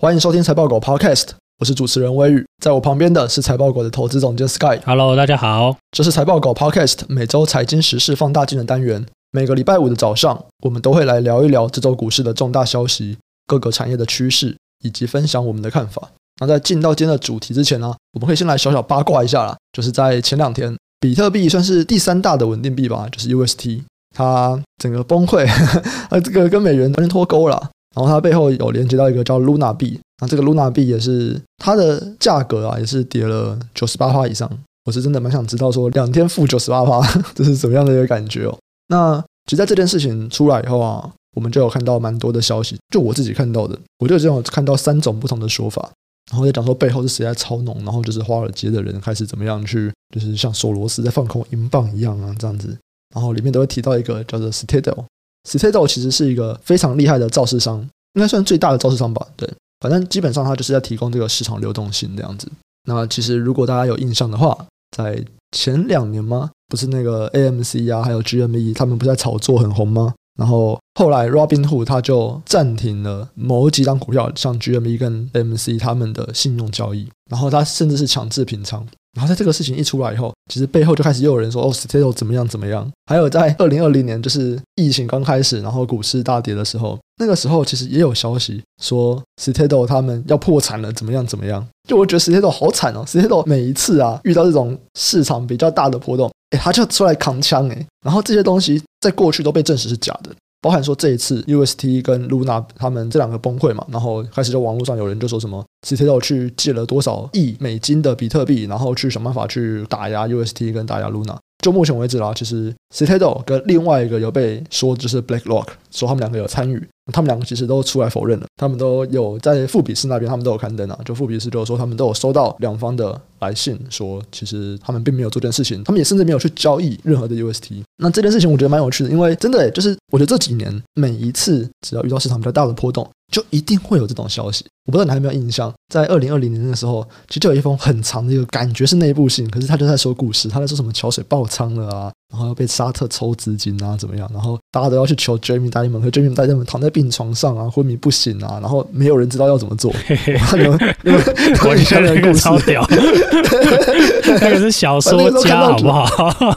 欢迎收听财报狗 Podcast，我是主持人威宇，在我旁边的是财报狗的投资总监 Sky。Hello，大家好，这是财报狗 Podcast 每周财经时事放大镜的单元。每个礼拜五的早上，我们都会来聊一聊这周股市的重大消息、各个产业的趋势，以及分享我们的看法。那在进到今天的主题之前呢，我们可以先来小小八卦一下啦，就是在前两天，比特币算是第三大的稳定币吧，就是 UST，它整个崩溃，它这个跟美元完全脱钩了。然后它背后有连接到一个叫 Luna 币，那这个 Luna 币也是它的价格啊，也是跌了九十八趴以上。我是真的蛮想知道说两天负九十八趴，这是怎么样的一个感觉哦？那其实在这件事情出来以后啊，我们就有看到蛮多的消息，就我自己看到的，我就这种看到三种不同的说法，然后在讲说背后是谁在操弄，然后就是华尔街的人开始怎么样去，就是像索罗斯在放空英镑一样啊这样子，然后里面都会提到一个叫做 s t a d l e。S t a t o 其实是一个非常厉害的造市商，应该算最大的造市商吧。对，反正基本上它就是在提供这个市场流动性这样子。那其实如果大家有印象的话，在前两年吗？不是那个 AMC 啊，还有 GME，他们不是在炒作很红吗？然后后来 Robinhood 他就暂停了某几档股票，像 GME 跟 AMC 他们的信用交易，然后他甚至是强制平仓。然后在这个事情一出来以后，其实背后就开始又有人说哦，Citadel 怎么样怎么样。还有在二零二零年，就是疫情刚开始，然后股市大跌的时候，那个时候其实也有消息说 Citadel 他们要破产了，怎么样怎么样。就我觉得 Citadel 好惨哦，Citadel 每一次啊遇到这种市场比较大的波动，诶，他就出来扛枪诶。然后这些东西在过去都被证实是假的。包含说这一次 UST 跟 Luna 他们这两个崩溃嘛，然后开始在网络上有人就说什么 c i t a d e 去借了多少亿美金的比特币，然后去想办法去打压 UST 跟打压 Luna。就目前为止啦，其实 c i t a d e 跟另外一个有被说就是 BlackRock 说他们两个有参与，他们两个其实都出来否认了，他们都有在富比斯那边，他们都有刊登啊，就富比斯就说他们都有收到两方的来信，说其实他们并没有做这件事情，他们也甚至没有去交易任何的 UST。那这件事情我觉得蛮有趣的，因为真的就是我觉得这几年每一次只要遇到市场比较大的波动。就一定会有这种消息，我不知道你还有没有印象，在二零二零年的时候，其实就有一封很长的一个感觉是内部信，可是他就在说故事，他在说什么桥水爆仓了啊，然后要被沙特抽资金啊，怎么样，然后大家都要去求 Jamie Dimon，和 Jamie Dimon 躺在病床上啊，昏迷不醒啊，然后没有人知道要怎么做。你们你们我觉得那个超屌，那个是小说家好不好？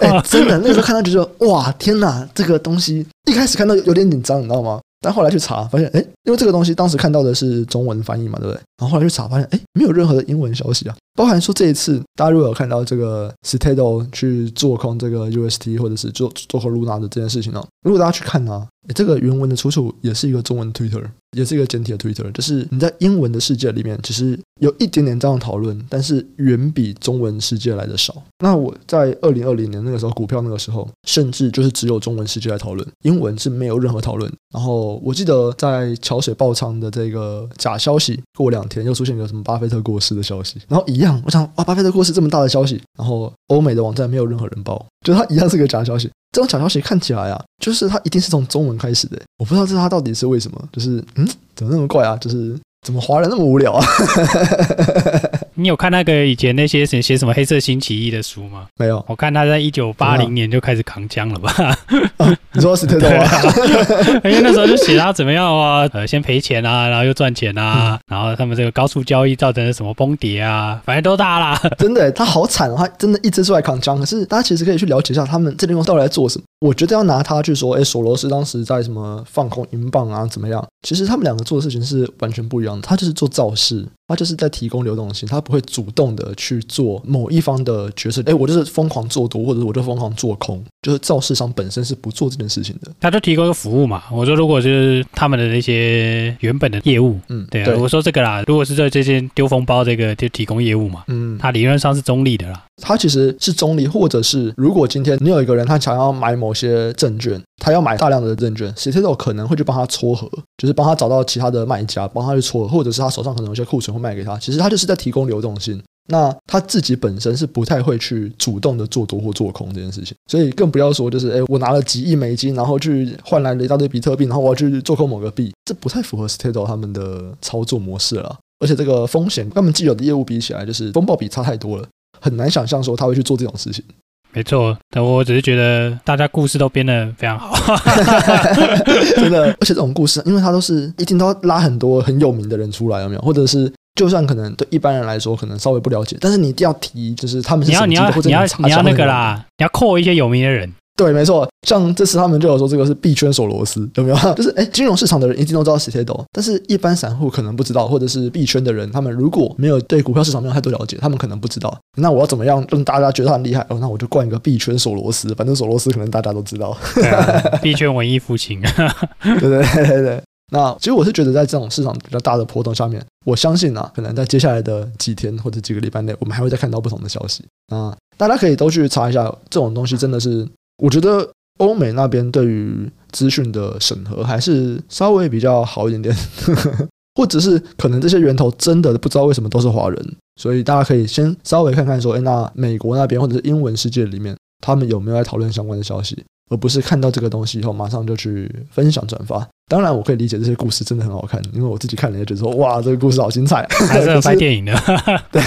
哎，真的，那个时候看到就说哇，天哪，这个东西一开始看到有点紧张，你知道吗？但后来去查，发现，哎，因为这个东西当时看到的是中文翻译嘛，对不对？然后后来去查，发现，哎，没有任何的英文消息啊。包含说这一次，大家如果有看到这个 Citadel 去做空这个 UST 或者是做做空 Luna 的这件事情呢，如果大家去看呢，这个原文的出处也是一个中文 Twitter，也是一个简体的 Twitter，就是你在英文的世界里面，其实有一点点这样讨论，但是远比中文世界来的少。那我在二零二零年那个时候，股票那个时候，甚至就是只有中文世界来讨论，英文是没有任何讨论。然后我记得在桥水爆仓的这个假消息过两两天，又出现一个什么巴菲特过世的消息，然后一样，我想哇，巴菲特过世这么大的消息，然后欧美的网站没有任何人报，就他一样是个假消息。这种假消息看起来啊，就是他一定是从中文开始的，我不知道这他到底是为什么，就是嗯，怎么那么怪啊？就是。怎么华人那么无聊啊？你有看那个以前那些写写什么黑色星期一的书吗？没有。我看他在一九八零年就开始扛枪了吧？啊、你说是特多啊？因为那时候就写他怎么样啊？呃，先赔钱啊，然后又赚钱啊，嗯、然后他们这个高速交易造成了什么崩跌啊？反正都他啦。真的，他好惨，他真的一直出来扛枪。可是大家其实可以去了解一下，他们这地方到底在做什么。我觉得要拿他去说，哎，索罗斯当时在什么放空英镑啊，怎么样？其实他们两个做的事情是完全不一样。他就是做造势，他就是在提供流动性，他不会主动的去做某一方的角色。哎，我就是疯狂做多，或者我就疯狂做空，就是造市商本身是不做这件事情的。他就提供一个服务嘛。我说，如果就是他们的那些原本的业务，嗯，对啊，对我说这个啦，如果是在这些丢风包这个就提供业务嘛，嗯，他理论上是中立的啦。他其实是中立，或者是如果今天你有一个人他想要买某些证券，他要买大量的证券，Citadel 可能会去帮他撮合，就是帮他找到其他的卖家，帮他去撮合，或者是他手上可能有些库存会卖给他。其实他就是在提供流动性。那他自己本身是不太会去主动的做多或做空这件事情，所以更不要说就是诶，我拿了几亿美金，然后去换来了一大堆比特币，然后我要去做空某个币，这不太符合 Citadel 他们的操作模式了。而且这个风险跟他们既有的业务比起来，就是风暴比差太多了。很难想象说他会去做这种事情。没错，但我只是觉得大家故事都编得非常好，真的。而且这种故事，因为它都是一定都要拉很多很有名的人出来，有没有？或者是就算可能对一般人来说可能稍微不了解，但是你一定要提，就是他们是要你要你要你要那个啦，你要扣一些有名的人。对，没错，像这次他们就有说这个是币圈索罗斯，有没有？就是哎，金融市场的人一定都知道史铁斗，但是一般散户可能不知道，或者是币圈的人，他们如果没有对股票市场没有太多了解，他们可能不知道。那我要怎么样让大家觉得他很厉害？哦，那我就冠一个币圈索罗斯，反正索罗斯可能大家都知道。对啊，币圈文艺复兴，对对对对对。那其实我是觉得，在这种市场比较大的波动下面，我相信啊，可能在接下来的几天或者几个礼拜内，我们还会再看到不同的消息啊。大家可以都去查一下，这种东西真的是，我觉得。欧美那边对于资讯的审核还是稍微比较好一点点，或者是可能这些源头真的不知道为什么都是华人，所以大家可以先稍微看看说，哎，那美国那边或者是英文世界里面，他们有没有在讨论相关的消息，而不是看到这个东西以后马上就去分享转发。当然，我可以理解这些故事真的很好看，因为我自己看了也觉得说，哇，这个故事好精彩，还是拍电影的。对，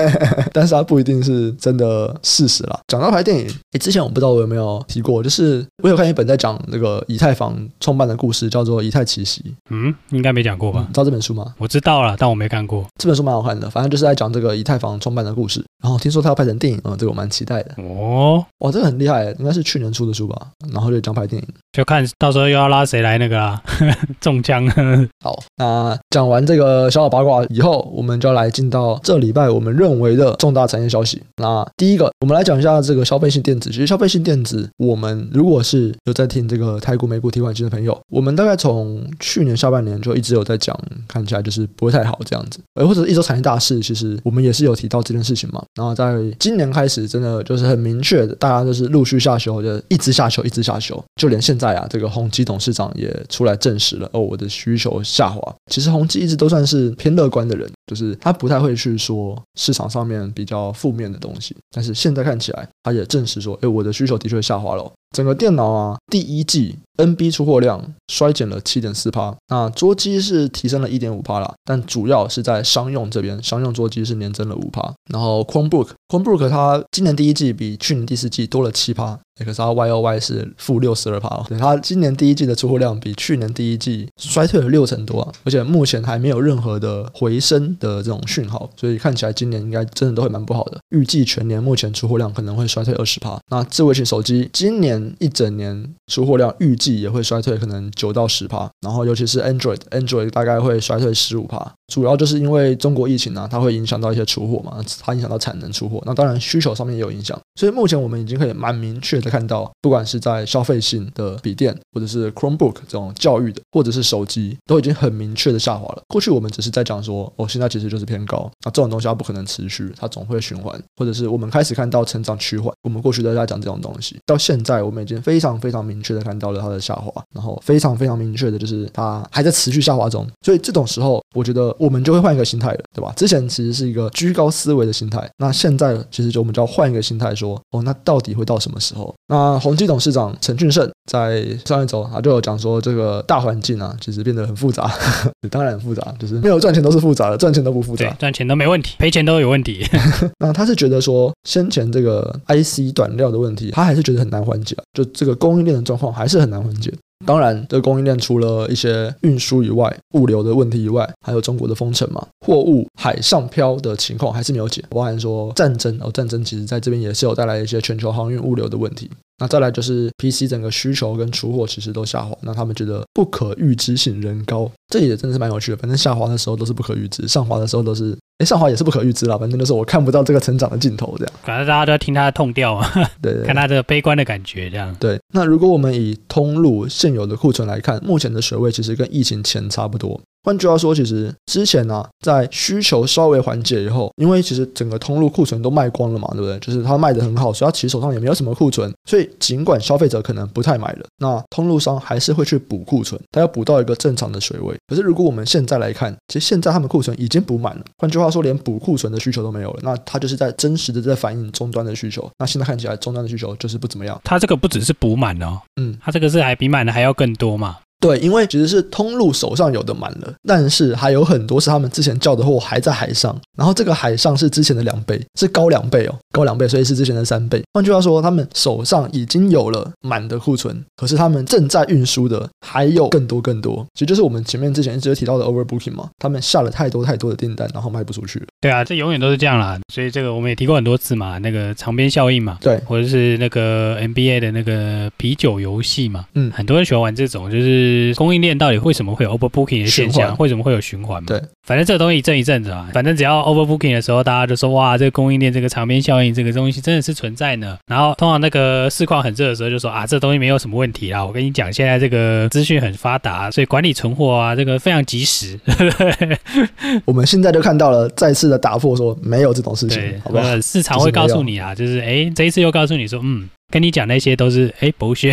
但是它不一定是真的事实啦。讲到拍电影，诶，之前我不知道我有没有提过，就是我有看一本在讲那个以太坊创办的故事，叫做《以太奇袭》。嗯，应该没讲过吧？知道这本书吗？我知道了，但我没看过。这本书蛮好看的，反正就是在讲这个以太坊创办的故事。然后听说他要拍成电影，嗯，这个我蛮期待的。哦，哇，这个很厉害，应该是去年出的书吧？然后就讲拍电影，就看到时候又要拉谁来那个啦，中枪。好，那讲完这个小小八卦以后，我们就要来进到这礼拜我们认为的重大产业消息。那第一个，我们来讲一下这个消费性电子。其实消费性电子，我们如果是有在听这个泰国、美股提款机的朋友，我们大概从去年下半年就一直有在讲，看起来就是不会太好这样子。而或者一周产业大事，其实我们也是有提到这件事情嘛。然后在今年开始，真的就是很明确的，大家都是陆续下修，就一直下修，一直下修。就连现在啊，这个宏基董事长也出来证实了，哦，我的需求下滑。其实宏基一直都算是偏乐观的人，就是他不太会去说市场上面比较负面的东西。但是现在看起来，他也证实说，哎，我的需求的确下滑了。整个电脑啊，第一季 NB 出货量衰减了七点四趴，那桌机是提升了一点五趴啦，但主要是在商用这边，商用桌机是年增了五趴，然后 Chromebook Chromebook 它今年第一季比去年第四季多了七趴。可是它 Y O Y 是负六十二趴，对，它今年第一季的出货量比去年第一季衰退了六成多，而且目前还没有任何的回升的这种讯号，所以看起来今年应该真的都会蛮不好的。预计全年目前出货量可能会衰退二十趴。那智慧型手机今年一整年出货量预计也会衰退可能九到十趴，然后尤其是 Android，Android 大概会衰退十五趴，主要就是因为中国疫情啊，它会影响到一些出货嘛，它影响到产能出货，那当然需求上面也有影响，所以目前我们已经可以蛮明确的。看到，不管是在消费性的笔电，或者是 Chromebook 这种教育的，或者是手机，都已经很明确的下滑了。过去我们只是在讲说，哦，现在其实就是偏高，那这种东西它不可能持续，它总会循环，或者是我们开始看到成长趋缓。我们过去都在讲这种东西，到现在我们已经非常非常明确的看到了它的下滑，然后非常非常明确的就是它还在持续下滑中。所以这种时候，我觉得我们就会换一个心态了，对吧？之前其实是一个居高思维的心态，那现在其实就我们就要换一个心态，说，哦，那到底会到什么时候？那宏基董事长陈俊胜在上一周他就有讲说，这个大环境啊，其实变得很复杂，当然很复杂，就是没有赚钱都是复杂的，赚钱都不复杂，赚钱都没问题，赔钱都有问题。那他是觉得说，先前这个 IC 短料的问题，他还是觉得很难缓解，就这个供应链的状况还是很难缓解。当然，这供应链除了一些运输以外，物流的问题以外，还有中国的封城嘛，货物海上漂的情况还是没有解。包含说战争，哦，战争其实在这边也是有带来一些全球航运物流的问题。那再来就是 PC 整个需求跟出货其实都下滑，那他们觉得不可预知性仍高，这也真的是蛮有趣的。反正下滑的时候都是不可预知，上滑的时候都是。哎，上滑也是不可预知啦，反正就是我看不到这个成长的尽头，这样。反正大家都要听他的痛调嘛，对，对，看他的悲观的感觉，这样。对，那如果我们以通路现有的库存来看，目前的水位其实跟疫情前差不多。换句话说，其实之前呢、在需求稍微缓解以后，因为其实整个通路库存都卖光了嘛，对不对？就是它卖得很好，所以它其实手上也没有什么库存，所以尽管消费者可能不太买了，那通路商还是会去补库存，它要补到一个正常的水位。可是如果我们现在来看，其实现在他们库存已经补满了。换句话说，连补库存的需求都没有了，那它就是在真实的在反映终端的需求。那现在看起来，终端的需求就是不怎么样。它这个不只是补满哦，嗯，它这个是还比满的还要更多嘛。对，因为其实是通路手上有的满了，但是还有很多是他们之前叫的货还在海上，然后这个海上是之前的两倍，是高两倍哦，高两倍，所以是之前的三倍。换句话说，他们手上已经有了满的库存，可是他们正在运输的还有更多更多，其实就是我们前面之前一直有提到的 overbooking 嘛，他们下了太多太多的订单，然后卖不出去了。对啊，这永远都是这样啦，所以这个我们也提过很多次嘛，那个长边效应嘛，对，或者是那个 NBA 的那个啤酒游戏嘛，嗯，很多人喜欢玩这种，就是供应链到底为什么会有 overbooking 的现象，为什么会有循环嘛？对，反正这个东西一阵一阵子啊，反正只要 overbooking 的时候，大家就说哇，这个供应链这个长边效应这个东西真的是存在呢。然后通常那个市况很热的时候，就说啊，这东西没有什么问题啦。我跟你讲，现在这个资讯很发达，所以管理存货啊，这个非常及时。我们现在就看到了再次的打破，说没有这种事情，好不好？市场会告诉你啊，就是哎，这一次又告诉你说，嗯。跟你讲那些都是哎，博学，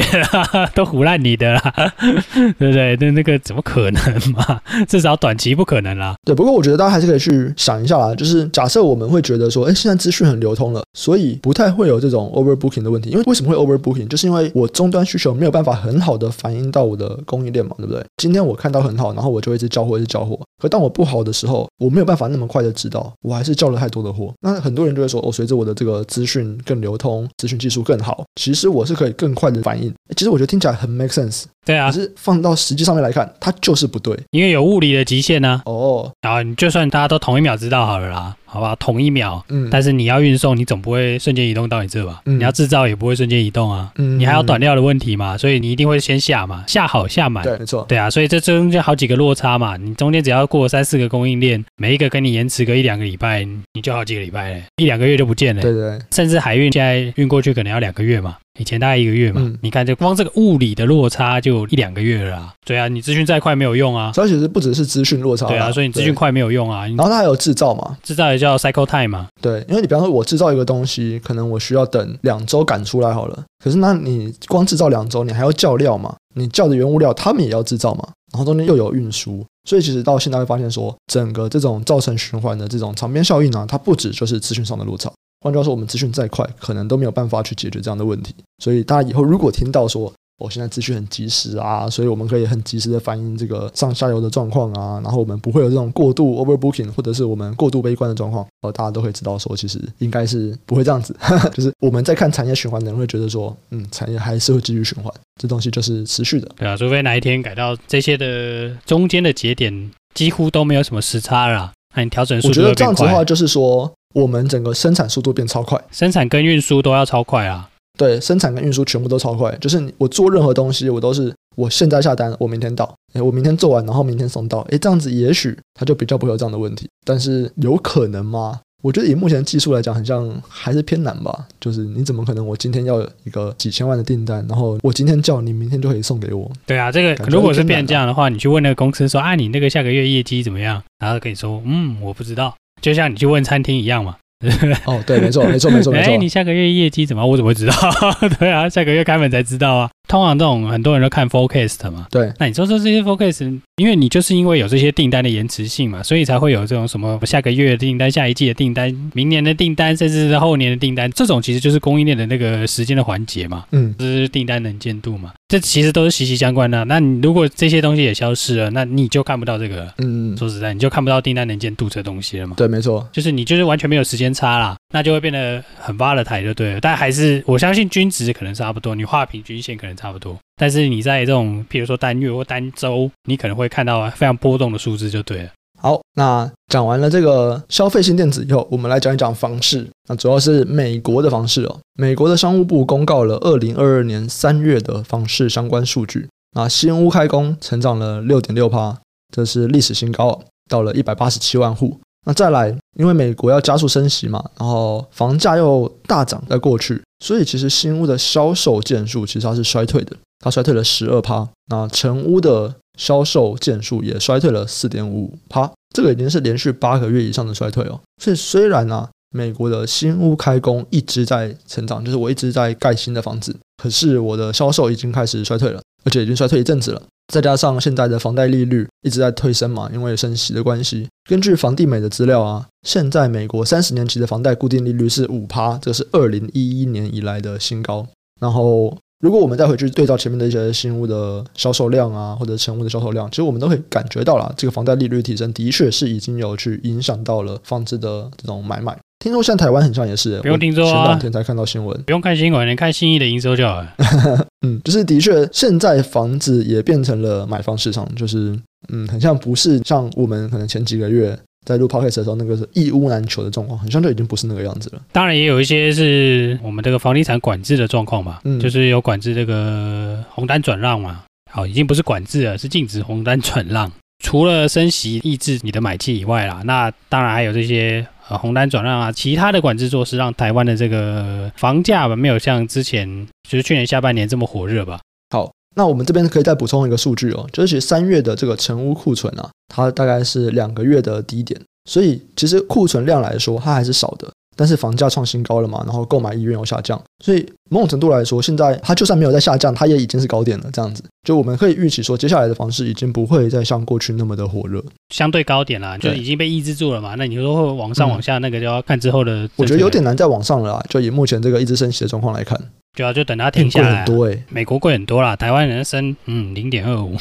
都唬烂你的啦，对不对？那那个怎么可能嘛？至少短期不可能啦。对，不过我觉得大家还是可以去想一下啦。就是假设我们会觉得说，哎，现在资讯很流通了，所以不太会有这种 overbooking 的问题。因为为什么会 overbooking？就是因为我终端需求没有办法很好的反映到我的供应链嘛，对不对？今天我看到很好，然后我就一直交货，一直交货。可当我不好的时候，我没有办法那么快的知道，我还是交了太多的货。那很多人就会说，哦，随着我的这个资讯更流通，资讯技术更好，其实我是可以更快的反应。其实我觉得听起来很 make sense。对啊，可是放到实际上面来看，它就是不对，因为有物理的极限呢、啊。哦，然后你就算大家都同一秒知道好了啦，好吧，同一秒，嗯，但是你要运送，你总不会瞬间移动到你这吧？嗯，你要制造也不会瞬间移动啊，嗯，你还有短料的问题嘛，所以你一定会先下嘛，下好下满，对，没错，对啊，所以这中间好几个落差嘛，你中间只要过三四个供应链，每一个跟你延迟个一两个礼拜，你就好几个礼拜嘞，一两个月就不见了，对，对对，甚至海运现在运过去可能要两个月嘛。以前大概一个月嘛，嗯、你看这光这个物理的落差就一两个月了啊。对啊，你资讯再快没有用啊。所以其实不只是资讯落差。对啊，所以你资讯快没有用啊。然后它还有制造嘛，制造也叫 cycle time 嘛。对，因为你比方说我制造一个东西，可能我需要等两周赶出来好了。可是那你光制造两周，你还要叫料嘛？你叫的原物料他们也要制造嘛？然后中间又有运输，所以其实到现在会发现说，整个这种造成循环的这种长边效应呢，它不止就是资讯上的落差。换句话说，我们资讯再快，可能都没有办法去解决这样的问题。所以大家以后如果听到说，我、哦、现在资讯很及时啊，所以我们可以很及时的反映这个上下游的状况啊，然后我们不会有这种过度 overbooking 或者是我们过度悲观的状况。呃，大家都会知道说，其实应该是不会这样子。就是我们在看产业循环的人会觉得说，嗯，产业还是会继续循环，这东西就是持续的。对啊，除非哪一天改到这些的中间的节点几乎都没有什么时差了，那你调整。我觉得这样子的话，就是说。我们整个生产速度变超快，生产跟运输都要超快啊！对，生产跟运输全部都超快。就是我做任何东西，我都是我现在下单，我明天到。诶，我明天做完，然后明天送到。诶，这样子也许它就比较不会有这样的问题。但是有可能吗？我觉得以目前技术来讲，好像还是偏难吧。就是你怎么可能我今天要一个几千万的订单，然后我今天叫你，明天就可以送给我？对啊，这个如果是变成这样的话，你去问那个公司说啊，你那个下个月业绩怎么样？然后跟你说，嗯，我不知道。就像你去问餐厅一样嘛。哦，对，没错，没错，没错，没错。哎，你下个月业绩怎么？我怎么会知道？对啊，下个月开门才知道啊。通常这种很多人都看 forecast 嘛，对。那你说说这些 forecast，因为你就是因为有这些订单的延迟性嘛，所以才会有这种什么下个月的订单、下一季的订单、明年的订单，甚至是后年的订单，这种其实就是供应链的那个时间的环节嘛，嗯，就是订单能见度嘛，这其实都是息息相关的。那你如果这些东西也消失了，那你就看不到这个，嗯，说实在，你就看不到订单能见度这东西了嘛。对，没错，就是你就是完全没有时间差啦，那就会变得很 volatile 就对了。但还是我相信均值可能差不多，你画平均线可能差不多。但是你在这种，譬如说单月或单周，你可能会看到非常波动的数字，就对了。好，那讲完了这个消费性电子以后，我们来讲一讲房市。那主要是美国的房市哦。美国的商务部公告了二零二二年三月的房市相关数据。那新屋开工成长了六点六趴，这是历史新高，到了一百八十七万户。那再来，因为美国要加速升息嘛，然后房价又大涨，在过去，所以其实新屋的销售件数其实它是衰退的。它衰退了十二趴，那成屋的销售件数也衰退了四点五趴，这个已经是连续八个月以上的衰退哦。所以虽然呢、美国的新屋开工一直在成长，就是我一直在盖新的房子，可是我的销售已经开始衰退了，而且已经衰退一阵子了。再加上现在的房贷利率一直在推升嘛，因为升息的关系。根据房地美的资料啊，现在美国三十年期的房贷固定利率是五趴，这是二零一一年以来的新高。然后如果我们再回去对照前面的一些新屋的销售量啊，或者成屋的销售量，其实我们都会感觉到了，这个房贷利率提升的确是已经有去影响到了房子的这种买卖。听说现在台湾很像也是，不用听说啊，前两天才看到新闻，不用看新闻，你看信义的营收就好了。嗯，就是的确，现在房子也变成了买方市场，就是嗯，很像不是像我们可能前几个月。在录 podcast 的时候，那个是一屋难求的状况，很像就已经不是那个样子了。当然，也有一些是我们这个房地产管制的状况吧，嗯，就是有管制这个红单转让嘛。好，已经不是管制了，是禁止红单转让。除了升息抑制你的买气以外啦，那当然还有这些呃红单转让啊，其他的管制措施，让台湾的这个房价吧，没有像之前就是去年下半年这么火热吧。好。那我们这边可以再补充一个数据哦，就是其实三月的这个成屋库存啊，它大概是两个月的低点，所以其实库存量来说，它还是少的。但是房价创新高了嘛，然后购买意愿又下降，所以某种程度来说，现在它就算没有在下降，它也已经是高点了。这样子，就我们可以预期说，接下来的房市已经不会再像过去那么的火热，相对高点啦，就已经被抑制住了嘛。那你说会往上往下，那个就要看之后的。我觉得有点难再往上了啦，就以目前这个一直升息的状况来看。对啊，就等它停下来、啊。贵很多哎、欸，美国贵很多啦，台湾人升嗯零点二五。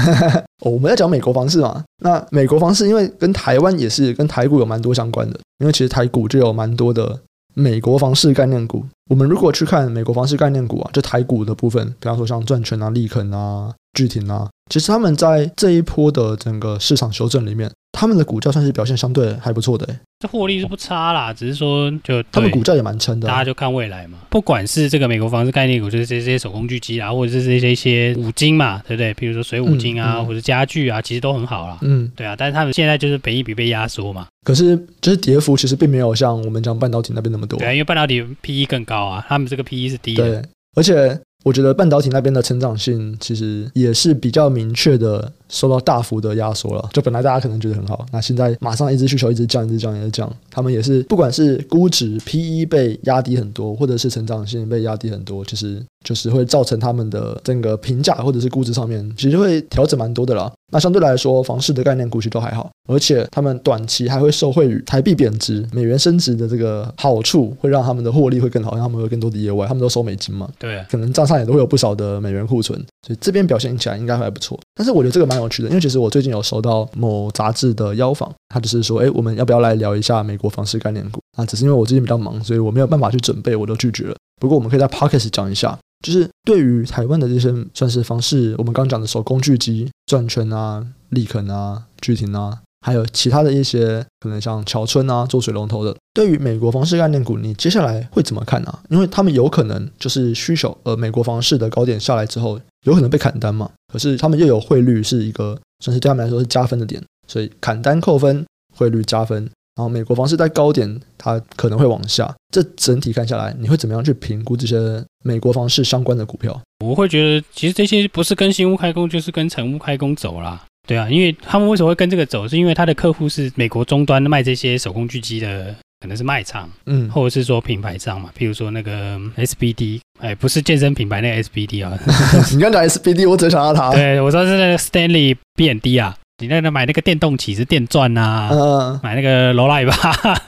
哦，我们在讲美国房市嘛，那美国房市因为跟台湾也是跟台股有蛮多相关的，因为其实台股就有蛮多的美国房市概念股。我们如果去看美国房市概念股啊，就台股的部分，比方说像赚权啊、利肯啊、巨庭啊，其实他们在这一波的整个市场修正里面。他们的股价算是表现相对还不错的，欸，这获利是不差啦，只是说就他们股价也蛮撑的，大家就看未来嘛。不管是这个美国房子概念股，就是这些手工具机啊，或者是这些一些五金嘛，对不对？比如说水五金啊，嗯嗯、或者家具啊，其实都很好啦。嗯，对啊。但是他们现在就是本益比被压缩嘛。可是就是跌幅其实并没有像我们讲半导体那边那么多。对啊，因为半导体 PE 更高啊，他们这个 PE 是低的。对，而且。我觉得半导体那边的成长性其实也是比较明确的受到大幅的压缩了。就本来大家可能觉得很好，那现在马上一直需求一直降，一直降，一直降。他们也是不管是估值 PE 被压低很多，或者是成长性被压低很多，其实就是会造成他们的整个评价或者是估值上面其实会调整蛮多的啦。那相对来说，房市的概念股其实都还好，而且他们短期还会受惠于台币贬值、美元升值的这个好处，会让他们的获利会更好，让他们会有更多的业外，他们都收美金嘛，对，可能账上也都会有不少的美元库存，所以这边表现起来应该还不错。但是我觉得这个蛮有趣的，因为其实我最近有收到某杂志的邀访，他就是说，哎，我们要不要来聊一下美国房市概念股？啊，只是因为我最近比较忙，所以我没有办法去准备，我都拒绝了。不过我们可以在 Podcast 讲一下。就是对于台湾的这些算是方式，我们刚讲的手工具机、转圈啊、力肯啊、巨庭啊，还有其他的一些可能像桥村啊做水龙头的，对于美国房市概念股，你接下来会怎么看啊？因为他们有可能就是需求，呃，美国房市的高点下来之后，有可能被砍单嘛。可是他们又有汇率是一个算是对他们来说是加分的点，所以砍单扣分，汇率加分。然后美国房市在高点，它可能会往下。这整体看下来，你会怎么样去评估这些美国房市相关的股票？我会觉得，其实这些不是跟新屋开工，就是跟成屋开工走啦。对啊，因为他们为什么会跟这个走，是因为他的客户是美国终端卖这些手工具机的，可能是卖场，嗯，或者是说品牌商嘛。譬如说那个 SBD，哎，不是健身品牌那个 SBD 啊。你刚讲 SBD，我只想到它。对，我说是那个 Stanley B&D 啊。你那个买那个电动起子电钻啊，嗯、买那个罗莱吧，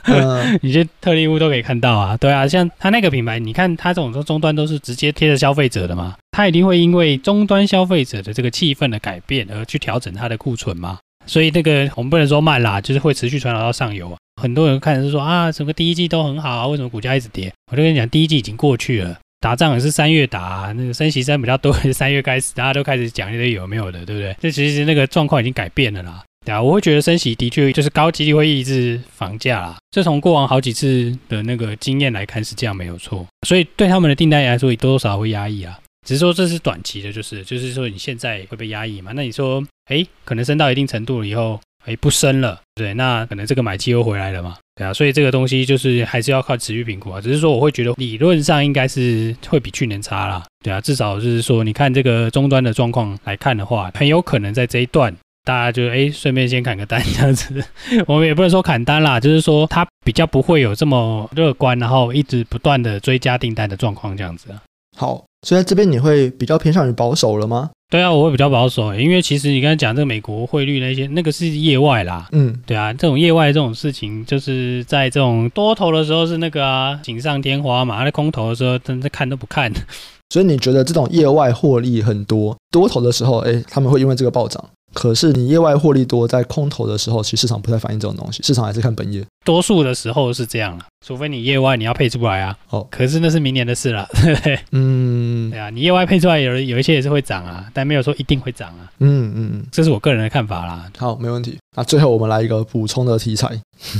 嗯、你去特例屋都可以看到啊。对啊，像他那个品牌，你看他这种说终端都是直接贴着消费者的嘛，他一定会因为终端消费者的这个气氛的改变而去调整他的库存嘛。所以那个我们不能说慢啦，就是会持续传导到上游啊。很多人看是说啊，整个第一季都很好啊，为什么股价一直跌？我就跟你讲，第一季已经过去了。打仗也是三月打，那个升息升比较多，三月开始，大家都开始讲一些有没有的，对不对？这其实那个状况已经改变了啦，对啊，我会觉得升息的确就是高几率会抑制房价啦，这从过往好几次的那个经验来看是这样没有错，所以对他们的订单来说也多多少少会压抑啊，只是说这是短期的，就是就是说你现在会被压抑嘛，那你说，哎，可能升到一定程度了以后。哎，不升了，对，那可能这个买气又回来了嘛，对啊，所以这个东西就是还是要靠持续评估啊。只是说我会觉得理论上应该是会比去年差啦，对啊，至少就是说你看这个终端的状况来看的话，很有可能在这一段大家就哎顺便先砍个单这样子，我们也不能说砍单啦，就是说它比较不会有这么乐观，然后一直不断的追加订单的状况这样子啊。好，所以在这边你会比较偏向于保守了吗？对啊，我会比较保守，因为其实你刚才讲这个美国汇率那些，那个是业外啦。嗯，对啊，这种业外这种事情，就是在这种多头的时候是那个啊锦上添花嘛，在空头的时候真的看都不看。所以你觉得这种业外获利很多，多头的时候，哎，他们会因为这个暴涨。可是你业外获利多，在空头的时候，其实市场不太反映这种东西，市场还是看本业。多数的时候是这样了，除非你业外你要配出来啊。哦，可是那是明年的事了，对不对？嗯，对啊，你业外配出来有有一些也是会涨啊，但没有说一定会涨啊。嗯嗯嗯，这是我个人的看法啦。好，没问题。那最后我们来一个补充的题材，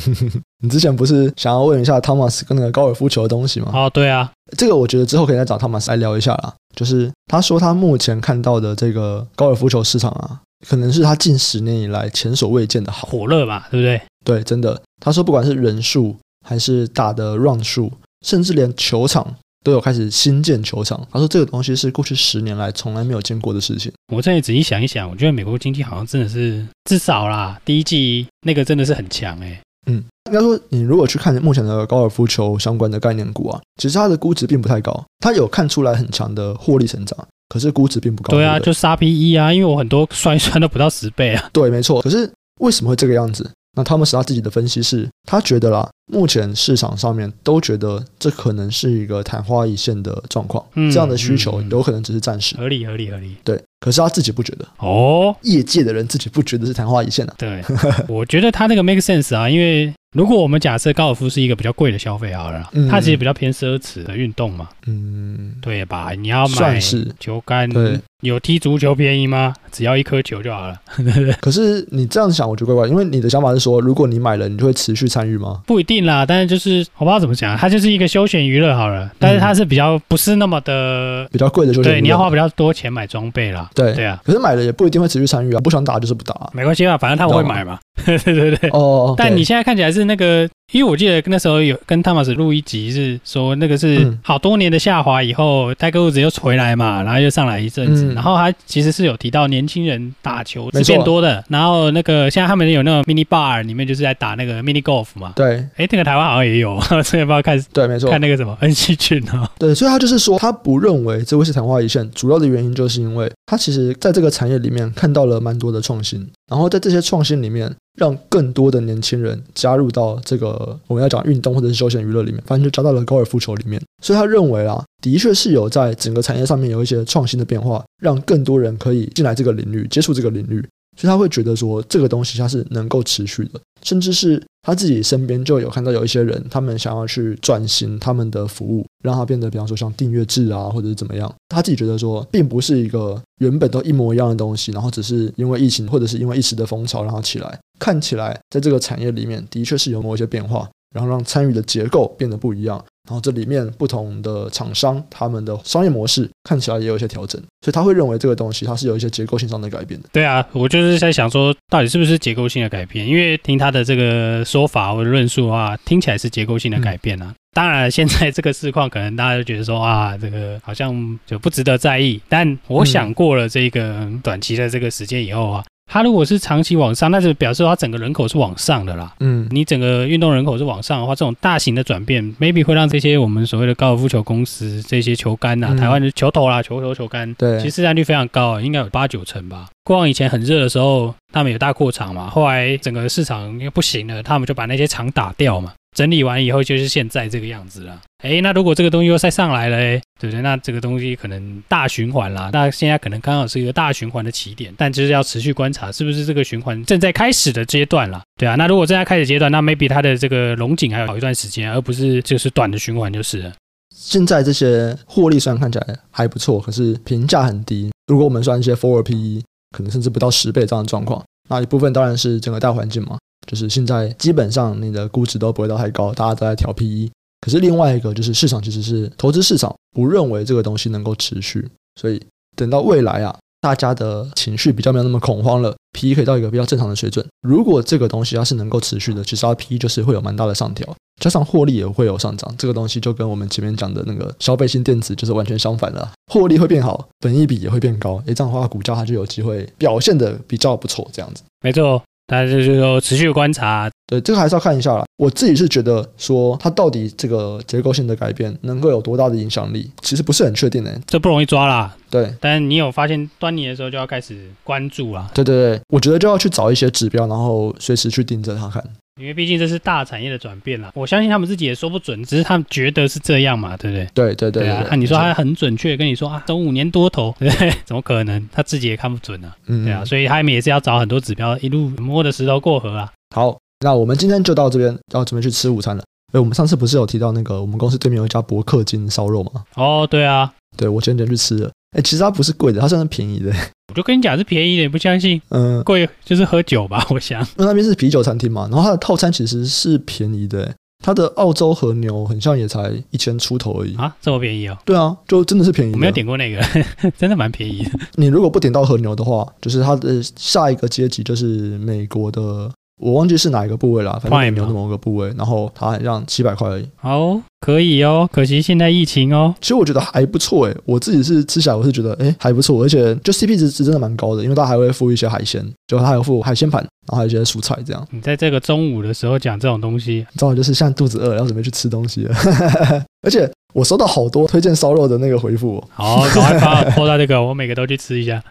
你之前不是想要问一下汤马斯跟那个高尔夫球的东西吗？哦，对啊，这个我觉得之后可以再找汤马斯来聊一下啦。就是他说他目前看到的这个高尔夫球市场啊。可能是他近十年以来前所未见的好火热吧，对不对？对，真的。他说，不管是人数，还是打的 run 数，甚至连球场都有开始新建球场。他说，这个东西是过去十年来从来没有见过的事情。我这里仔细想一想，我觉得美国经济好像真的是至少啦，第一季那个真的是很强诶。嗯，应该说，你如果去看目前的高尔夫球相关的概念股啊，其实它的估值并不太高，它有看出来很强的获利成长。可是估值并不高。对啊，对对就杀 PE 啊，因为我很多算一算都不到十倍啊。对，没错。可是为什么会这个样子？那汤姆斯他自己的分析是，他觉得啦，目前市场上面都觉得这可能是一个昙花一现的状况，嗯、这样的需求有可能只是暂时。合理，合理，合理。对，可是他自己不觉得。哦，业界的人自己不觉得是昙花一现啊。对，我觉得他那个 make sense 啊，因为。如果我们假设高尔夫是一个比较贵的消费好了，嗯、它其实比较偏奢侈的运动嘛，嗯，对吧？你要买球杆，对，有踢足球便宜吗？只要一颗球就好了。可是你这样想，我觉得怪怪，因为你的想法是说，如果你买了，你就会持续参与吗？不一定啦，但是就是我不知道怎么讲，它就是一个休闲娱乐好了，但是它是比较不是那么的比较贵的休闲，对，你要花比较多钱买装备啦。对对啊，可是买了也不一定会持续参与啊，不想打就是不打，没关系啊，反正他我会买嘛。对对对。哦，但你现在看起来是那个，因为我记得那时候有跟汤马斯录一集，是说那个是好多年的下滑以后，泰格伍兹又回来嘛，然后又上来一阵子，然后他其实是有提到年轻人打球是变多的，然后那个现在他们有那种 mini bar 里面就是在打那个 mini golf 嘛，对，哎，那个台湾好像也有，所以不知道看对，没错，看那个什么恩熙俊啊，对，所以他就是说他不认为这会是昙花一现，主要的原因就是因为他其实在这个产业里面看到了蛮多的创新，然后在这些创新里面。让更多的年轻人加入到这个我们要讲运动或者是休闲娱乐里面，反正就加到了高尔夫球里面。所以他认为啊，的确是有在整个产业上面有一些创新的变化，让更多人可以进来这个领域，接触这个领域。所以他会觉得说，这个东西它是能够持续的，甚至是他自己身边就有看到有一些人，他们想要去转型他们的服务，让它变得，比方说像订阅制啊，或者是怎么样。他自己觉得说，并不是一个原本都一模一样的东西，然后只是因为疫情或者是因为一时的风潮让它起来。看起来在这个产业里面，的确是有某一些变化，然后让参与的结构变得不一样。然后这里面不同的厂商，他们的商业模式看起来也有一些调整，所以他会认为这个东西它是有一些结构性上的改变的。对啊，我就是在想说，到底是不是结构性的改变？因为听他的这个说法或者论述啊，听起来是结构性的改变啊。嗯、当然，现在这个市况可能大家就觉得说啊，这个好像就不值得在意。但我想过了这个短期的这个时间以后啊。它如果是长期往上，那就表示它整个人口是往上的啦。嗯，你整个运动人口是往上的话，这种大型的转变，maybe 会让这些我们所谓的高尔夫球公司这些球杆呐、啊，嗯、台湾的球头啦、球头、球杆，对，其实市占率非常高，应该有八九成吧。过往以前很热的时候，他们有大扩厂嘛，后来整个市场又不行了，他们就把那些厂打掉嘛。整理完以后就是现在这个样子了。哎，那如果这个东西又再上来了，哎，对不对？那这个东西可能大循环啦。那现在可能刚好是一个大循环的起点，但就是要持续观察，是不是这个循环正在开始的阶段了？对啊，那如果正在开始阶段，那 maybe 它的这个龙井还有好一段时间，而不是就是短的循环就是了。现在这些获利虽然看起来还不错，可是评价很低。如果我们算一些 forward PE，可能甚至不到十倍这样的状况，那一部分当然是整个大环境嘛。就是现在基本上你的估值都不会到太高，大家都在调 PE。可是另外一个就是市场其实是投资市场不认为这个东西能够持续，所以等到未来啊，大家的情绪比较没有那么恐慌了，PE 可以到一个比较正常的水准。如果这个东西它是能够持续的，其实它 PE 就是会有蛮大的上调，加上获利也会有上涨。这个东西就跟我们前面讲的那个消费性电子就是完全相反了，获利会变好，本益比也会变高，诶，这样的话股价它就有机会表现的比较不错，这样子。没错。但是就是说持续观察，对，这个还是要看一下啦。我自己是觉得说，它到底这个结构性的改变能够有多大的影响力，其实不是很确定诶、欸。这不容易抓啦。对，但你有发现端倪的时候，就要开始关注啦。对对对，我觉得就要去找一些指标，然后随时去盯着它看。因为毕竟这是大产业的转变啦。我相信他们自己也说不准，只是他们觉得是这样嘛，对不对？对对对，对，对，对啊。那你说他很准确跟你说啊，等五年多头，对不对？怎么可能？他自己也看不准啊。嗯，对啊，所以他们也是要找很多指标，一路摸着石头过河啊。好，那我们今天就到这边，要准备去吃午餐了。哎，我们上次不是有提到那个我们公司对面有一家伯克金烧肉吗？哦，对啊，对我前几天去吃了。哎，其实它不是贵的，它算是便宜的。我就跟你讲是便宜的，你不相信？嗯，贵就是喝酒吧，我想。因为那边是啤酒餐厅嘛，然后它的套餐其实是便宜的。它的澳洲和牛很像也才一千出头而已啊，这么便宜哦？对啊，就真的是便宜。我没有点过那个，真的蛮便宜的。你如果不点到和牛的话，就是它的下一个阶级就是美国的。我忘记是哪一个部位了，反正牛的某个部位，然后它好像七百块而已。好，可以哦，可惜现在疫情哦。其实我觉得还不错诶，我自己是吃起来我是觉得诶还不错，而且就 CP 值值真的蛮高的，因为它还会附一些海鲜，就它还有附海鲜盘，然后还有一些蔬菜这样。你在这个中午的时候讲这种东西，正好就是现在肚子饿了，要准备去吃东西了，而且。我收到好多推荐烧肉的那个回复，好，赶快发拖到这个，我每个都去吃一下。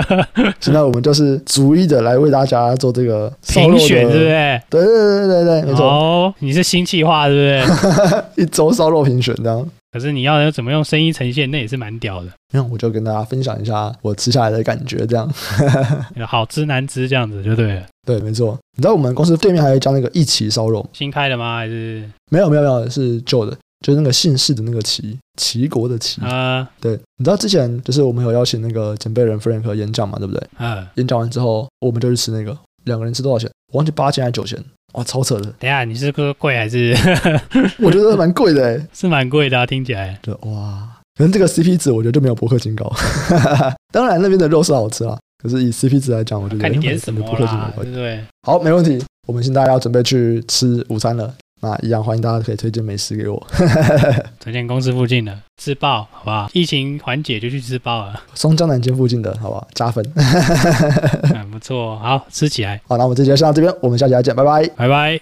现在我们就是逐一的来为大家做这个评选，对不对？对对对对对，没错。哦，你是新企划，对不对？一 周烧肉评选这样。可是你要怎么用声音呈现，那也是蛮屌的。那我就跟大家分享一下我吃下来的感觉，这样。好吃难吃这样子就对了。对，没错。你知道我们公司对面还有一家那个一起烧肉，新开的吗？还是没有没有没有，是旧的。就是那个姓氏的那个齐，齐国的齐啊，对，你知道之前就是我们有邀请那个前辈人 Frank 演讲嘛，对不对？嗯，演讲完之后，我们就去吃那个，两个人吃多少钱？我忘记八千还是九千？哇，超扯的！等下，你是说贵还是？我觉得蛮贵的诶，是蛮贵的啊，听起来。对，哇，可能这个 CP 值我觉得就没有博客金高。当然那边的肉是好吃啊，可是以 CP 值来讲，我觉得看你点什么啦，对不对？好，没问题，我们现在要准备去吃午餐了。那一样欢迎大家可以推荐美食给我，推荐公司附近的自爆，好不好？疫情缓解就去自爆了。松江南街附近的，好不好？加分，很 不错，好，吃起来。好，那我们这期就先到这边，我们下期再见，拜拜，拜拜。